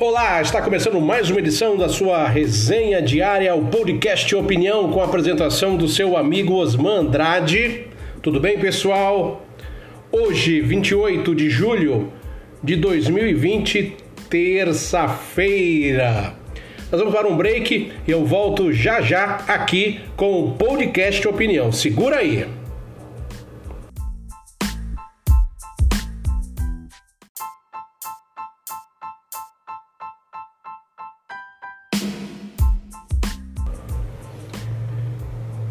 Olá, está começando mais uma edição da sua resenha diária, o podcast Opinião, com a apresentação do seu amigo Osman Andrade. Tudo bem, pessoal? Hoje, 28 de julho de 2020, terça-feira. Nós vamos para um break e eu volto já já aqui com o podcast Opinião. Segura aí.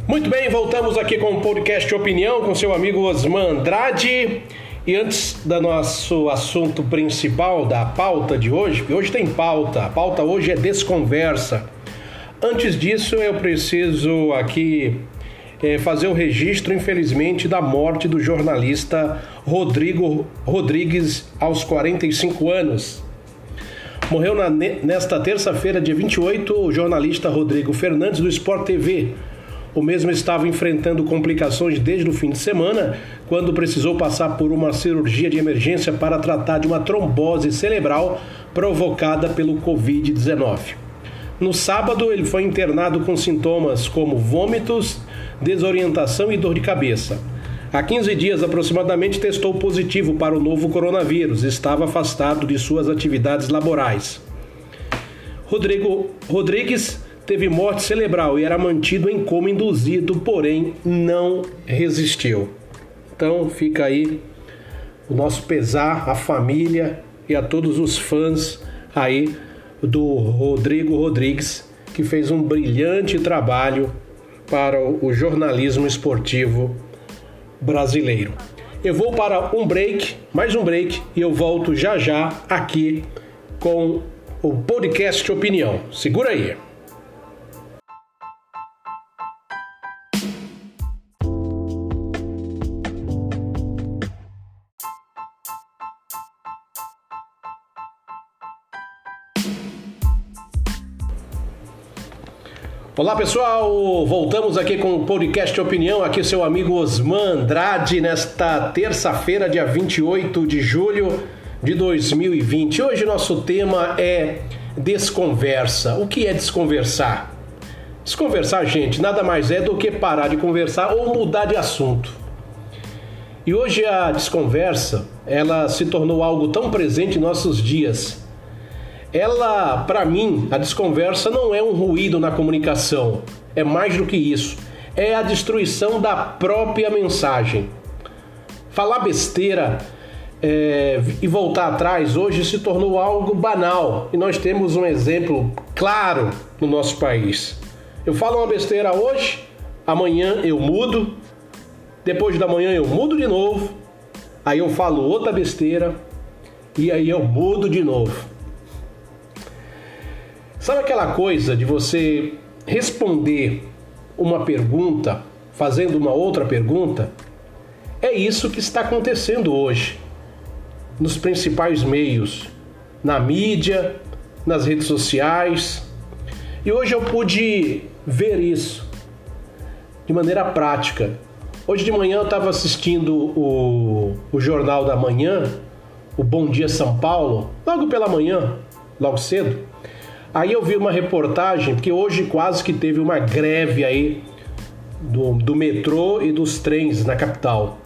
Muito bem, voltamos aqui com o podcast Opinião com seu amigo Osman Andrade. E antes do nosso assunto principal, da pauta de hoje, porque hoje tem pauta, a pauta hoje é desconversa. Antes disso, eu preciso aqui é, fazer o registro, infelizmente, da morte do jornalista Rodrigo Rodrigues aos 45 anos. Morreu na, nesta terça-feira, dia 28, o jornalista Rodrigo Fernandes do Sport TV o mesmo estava enfrentando complicações desde o fim de semana, quando precisou passar por uma cirurgia de emergência para tratar de uma trombose cerebral provocada pelo Covid-19. No sábado, ele foi internado com sintomas como vômitos, desorientação e dor de cabeça. Há 15 dias aproximadamente testou positivo para o novo coronavírus, estava afastado de suas atividades laborais. Rodrigo Rodrigues teve morte cerebral e era mantido em coma induzido, porém não resistiu. Então fica aí o nosso pesar à família e a todos os fãs aí do Rodrigo Rodrigues, que fez um brilhante trabalho para o jornalismo esportivo brasileiro. Eu vou para um break, mais um break, e eu volto já já aqui com o podcast Opinião. Segura aí. Olá pessoal, voltamos aqui com o podcast Opinião, aqui seu amigo Osman Andrade, nesta terça-feira, dia 28 de julho de 2020. Hoje nosso tema é desconversa. O que é desconversar? Desconversar, gente, nada mais é do que parar de conversar ou mudar de assunto. E hoje a desconversa, ela se tornou algo tão presente em nossos dias ela, para mim, a desconversa não é um ruído na comunicação, é mais do que isso. É a destruição da própria mensagem. Falar besteira é, e voltar atrás hoje se tornou algo banal e nós temos um exemplo claro no nosso país. Eu falo uma besteira hoje, amanhã eu mudo, depois da manhã eu mudo de novo, aí eu falo outra besteira e aí eu mudo de novo. Sabe aquela coisa de você responder uma pergunta fazendo uma outra pergunta? É isso que está acontecendo hoje nos principais meios, na mídia, nas redes sociais. E hoje eu pude ver isso de maneira prática. Hoje de manhã eu estava assistindo o, o Jornal da Manhã, o Bom Dia São Paulo, logo pela manhã, logo cedo. Aí eu vi uma reportagem, porque hoje quase que teve uma greve aí do, do metrô e dos trens na capital.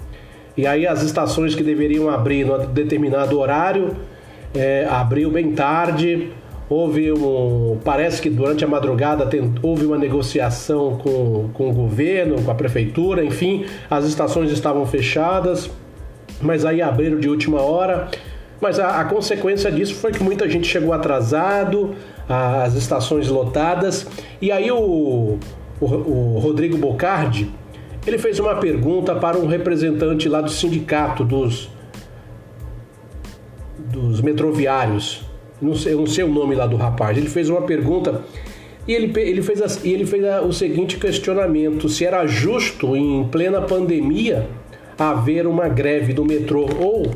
E aí as estações que deveriam abrir no determinado horário é, abriu bem tarde. Houve um. Parece que durante a madrugada tem, houve uma negociação com, com o governo, com a prefeitura, enfim, as estações estavam fechadas, mas aí abriram de última hora. Mas a, a consequência disso foi que muita gente chegou atrasado, as estações lotadas. E aí o, o, o Rodrigo Bocardi, ele fez uma pergunta para um representante lá do sindicato dos, dos metroviários. Não sei, não sei o nome lá do rapaz. Ele fez uma pergunta e ele, ele fez, a, ele fez o seguinte questionamento: se era justo em plena pandemia haver uma greve do metrô ou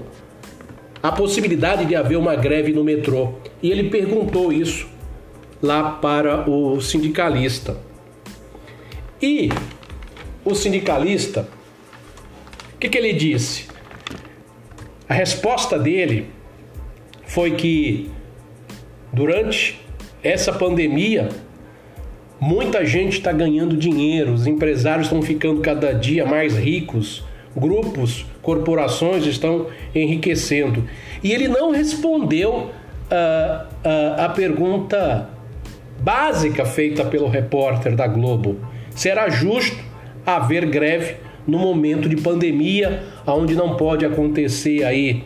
a possibilidade de haver uma greve no metrô. E ele perguntou isso lá para o sindicalista. E o sindicalista, o que, que ele disse? A resposta dele foi que durante essa pandemia, muita gente está ganhando dinheiro, os empresários estão ficando cada dia mais ricos, grupos, corporações estão enriquecendo. E ele não respondeu a, a, a pergunta básica feita pelo repórter da Globo: será justo haver greve no momento de pandemia, onde não pode acontecer aí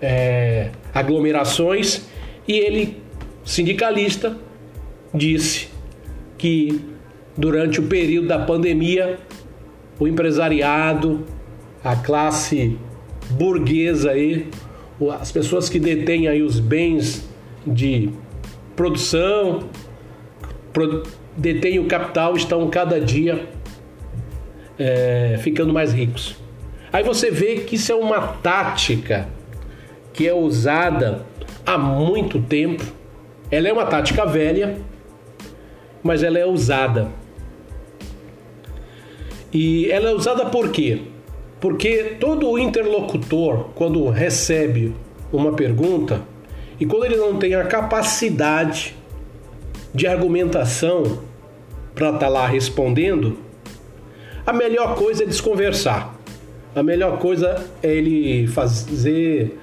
é, aglomerações? E ele, sindicalista, disse que durante o período da pandemia o empresariado, a classe burguesa aí, as pessoas que detêm aí os bens de produção, detêm o capital, estão cada dia é, ficando mais ricos. Aí você vê que isso é uma tática que é usada há muito tempo. Ela é uma tática velha, mas ela é usada. E ela é usada por quê? Porque todo interlocutor, quando recebe uma pergunta e quando ele não tem a capacidade de argumentação para estar tá lá respondendo, a melhor coisa é desconversar. A melhor coisa é ele fazer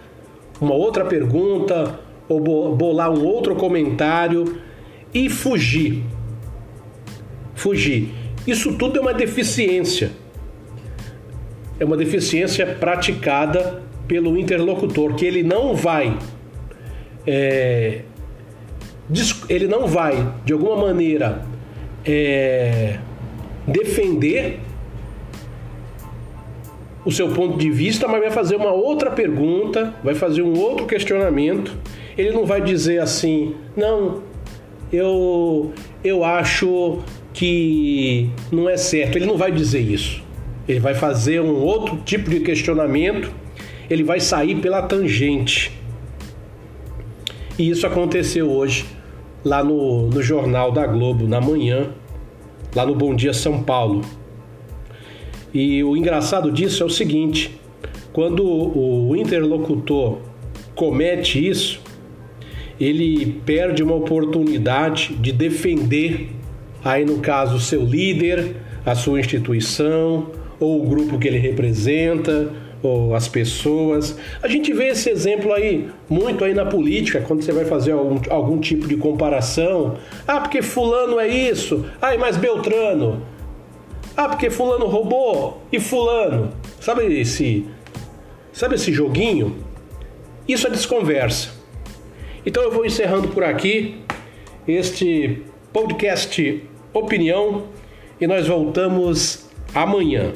uma outra pergunta ou bolar um outro comentário e fugir. Fugir. Isso tudo é uma deficiência. É uma deficiência praticada pelo interlocutor, que ele não vai. É, ele não vai, de alguma maneira, é, defender o seu ponto de vista, mas vai fazer uma outra pergunta, vai fazer um outro questionamento. Ele não vai dizer assim, não, eu, eu acho que não é certo. Ele não vai dizer isso. Ele vai fazer um outro tipo de questionamento, ele vai sair pela tangente. E isso aconteceu hoje, lá no, no Jornal da Globo, na manhã, lá no Bom Dia São Paulo. E o engraçado disso é o seguinte: quando o interlocutor comete isso, ele perde uma oportunidade de defender, aí no caso, seu líder, a sua instituição, ou o grupo que ele representa, ou as pessoas. A gente vê esse exemplo aí muito aí na política, quando você vai fazer algum, algum tipo de comparação. Ah, porque fulano é isso, ah, mas Beltrano. Ah, porque fulano roubou e fulano. Sabe esse sabe esse joguinho? Isso é desconversa. Então eu vou encerrando por aqui este podcast Opinião e nós voltamos amanhã.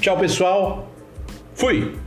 Tchau, pessoal. Fui.